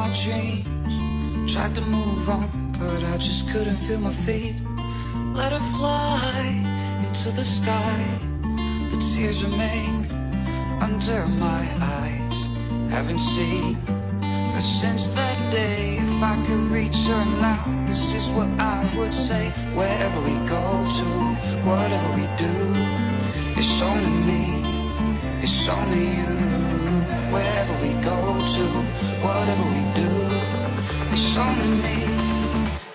my dreams. Tried to move on, but I just couldn't feel my feet. Let her fly into the sky. The tears remain under my eyes. Haven't seen her since that day. If I could reach her now, this is what I would say. Wherever we go to, whatever we do, it's only me, it's only you. Wherever we go to, whatever we do, it's only me,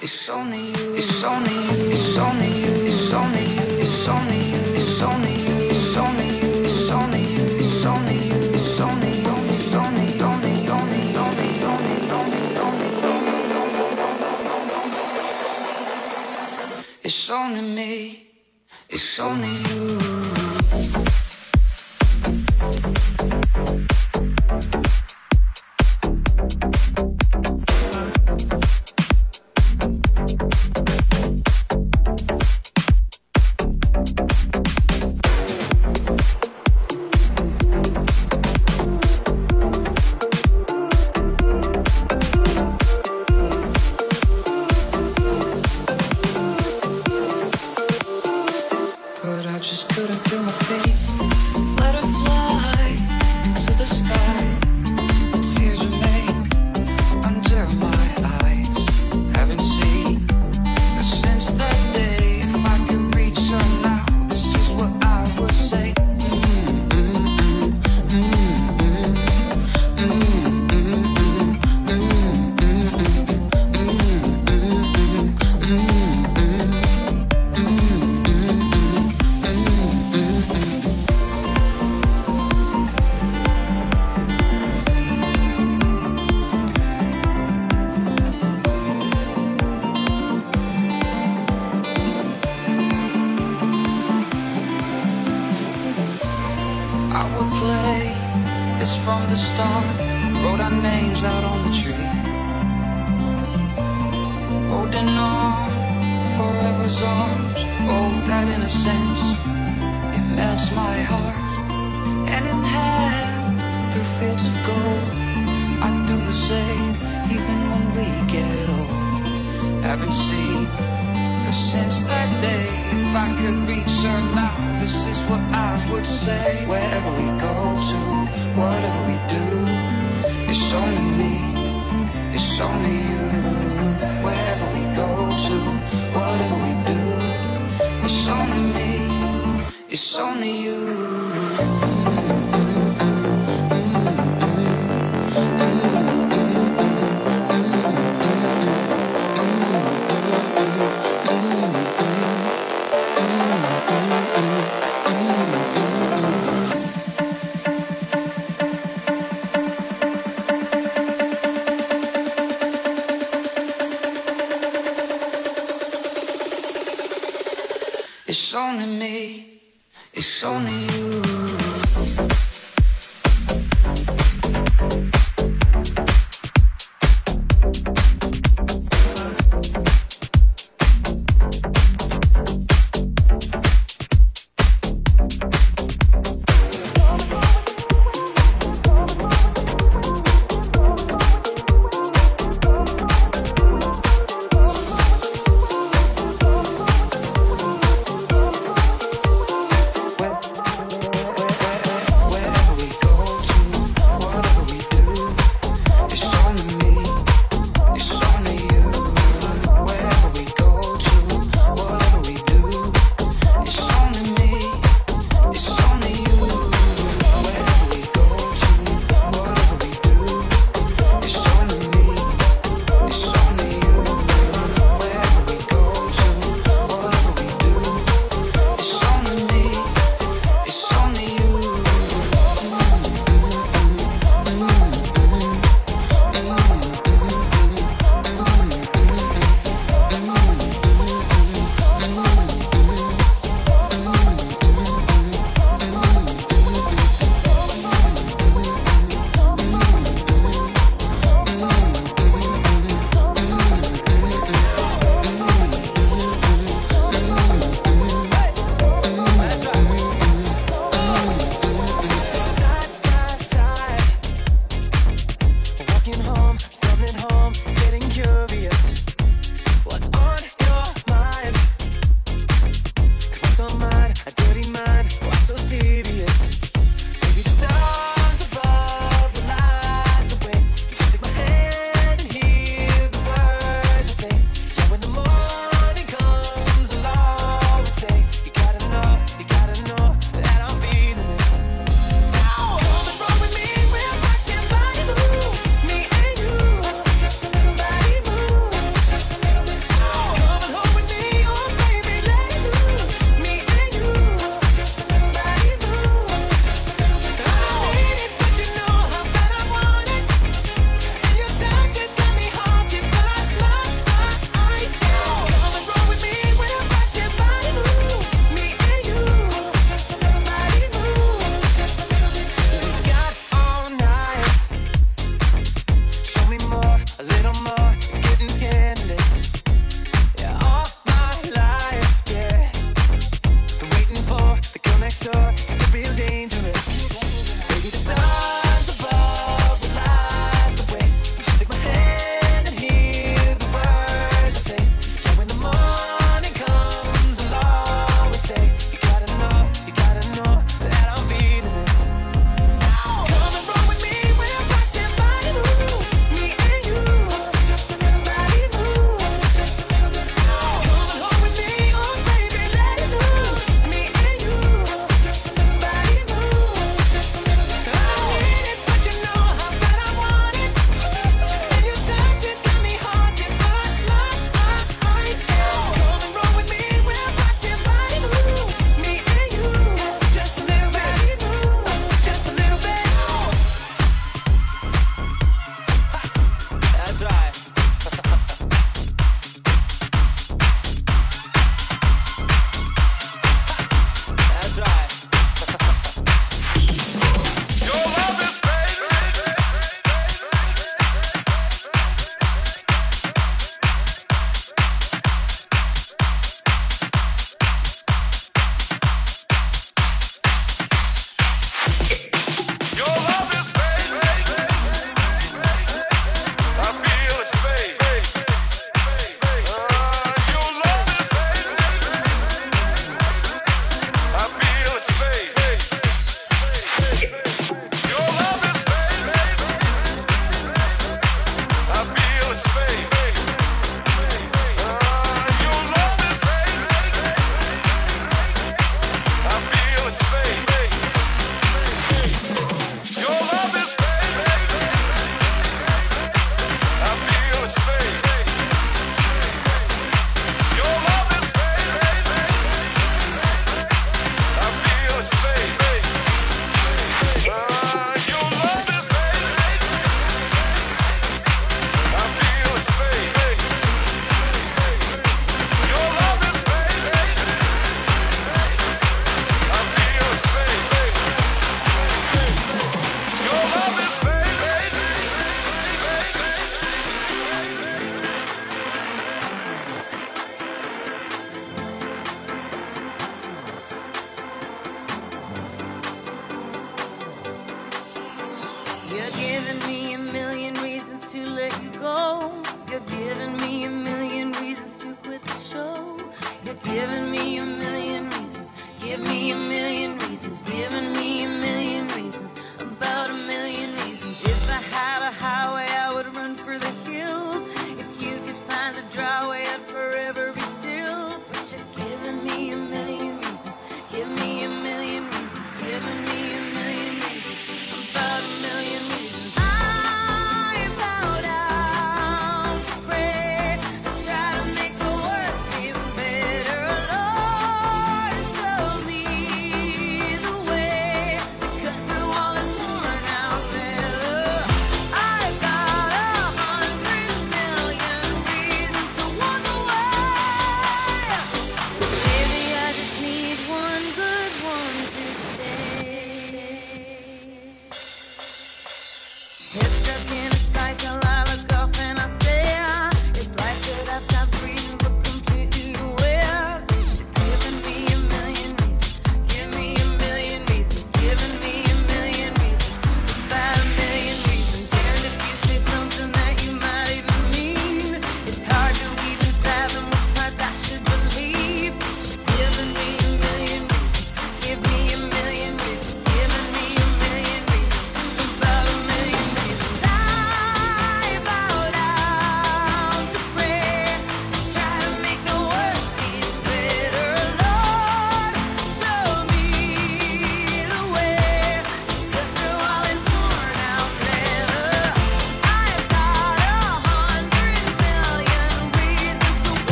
it's only you, it's only you, it's only you, it's only you, it's only. It's only me, it's only you. What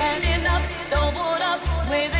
standing up, don't put up with it.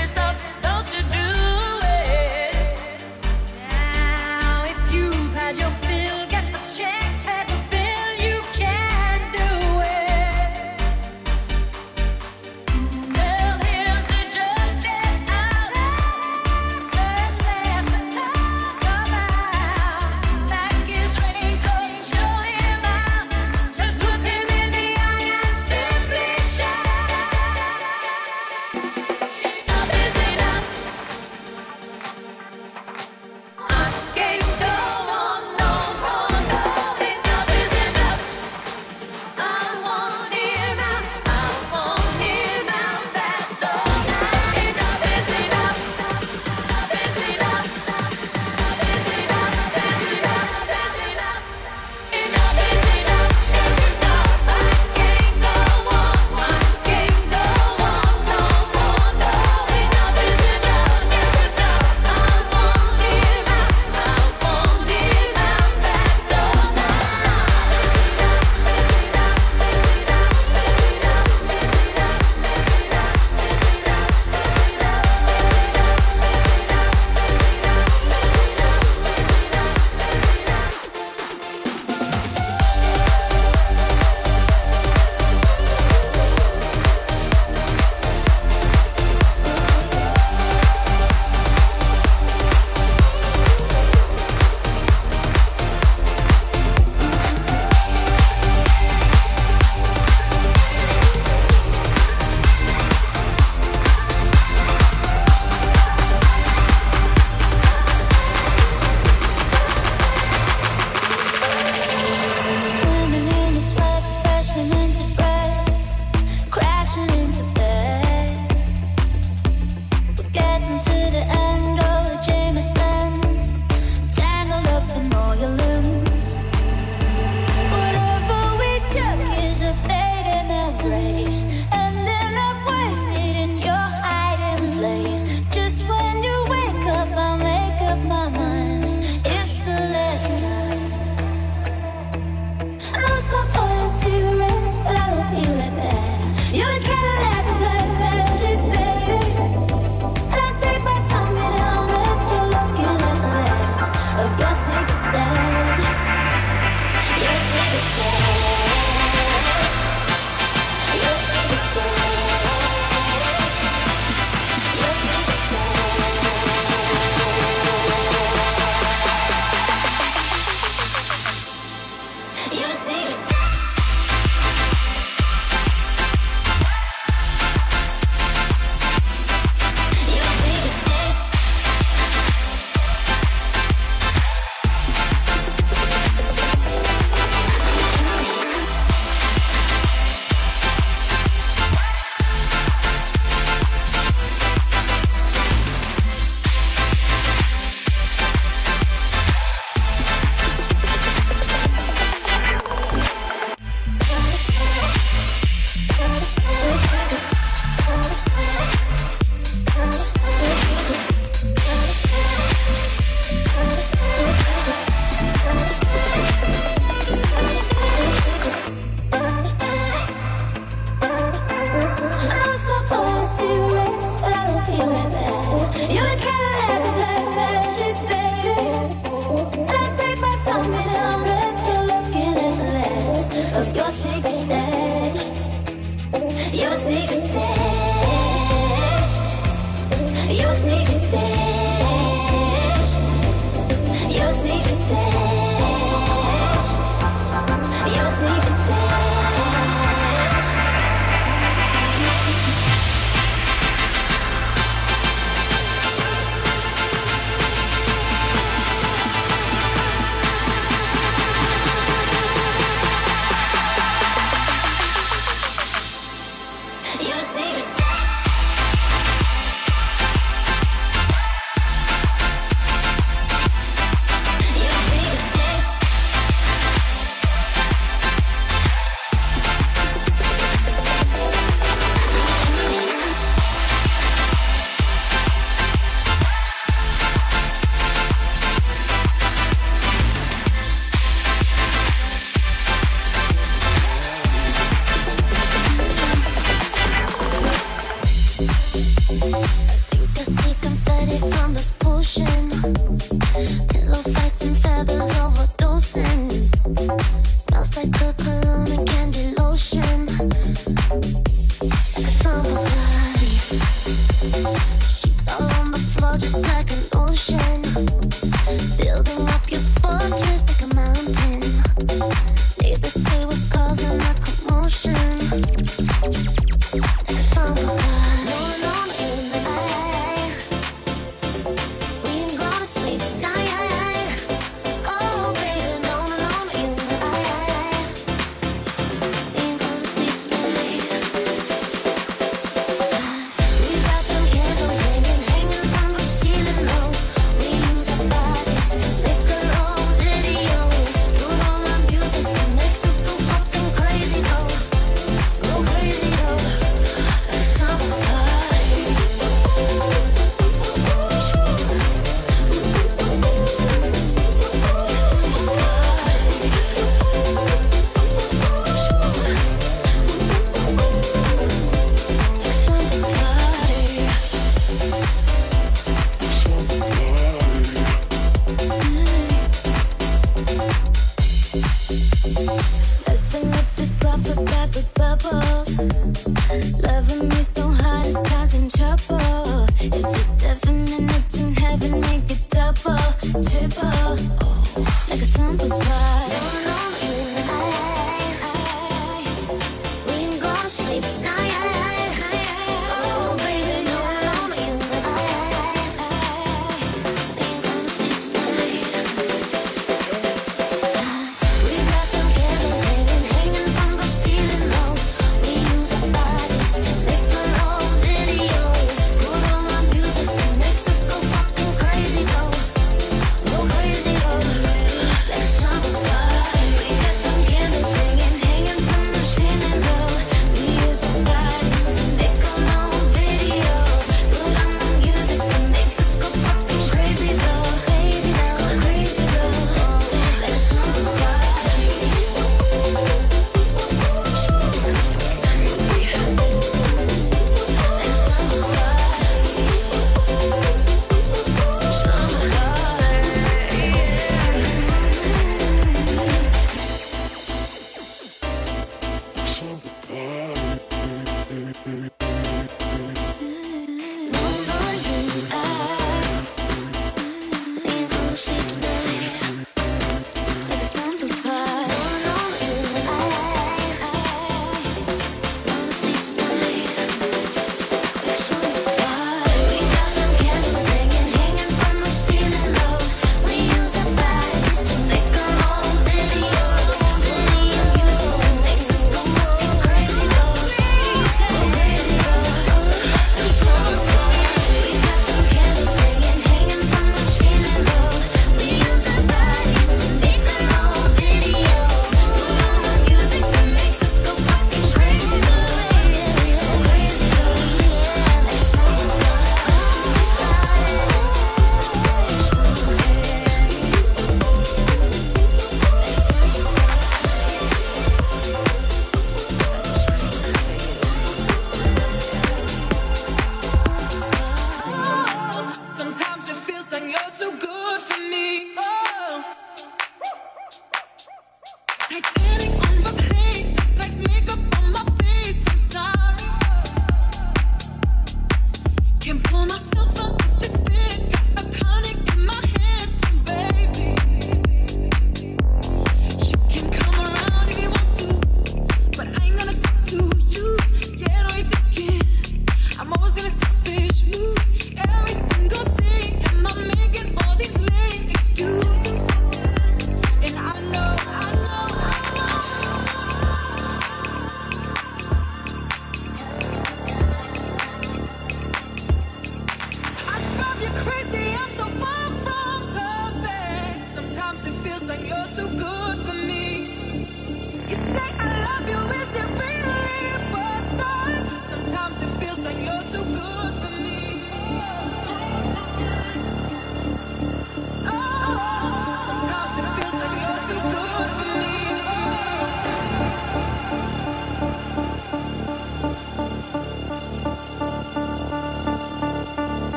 rest, but I don't feel it bad. You're the kind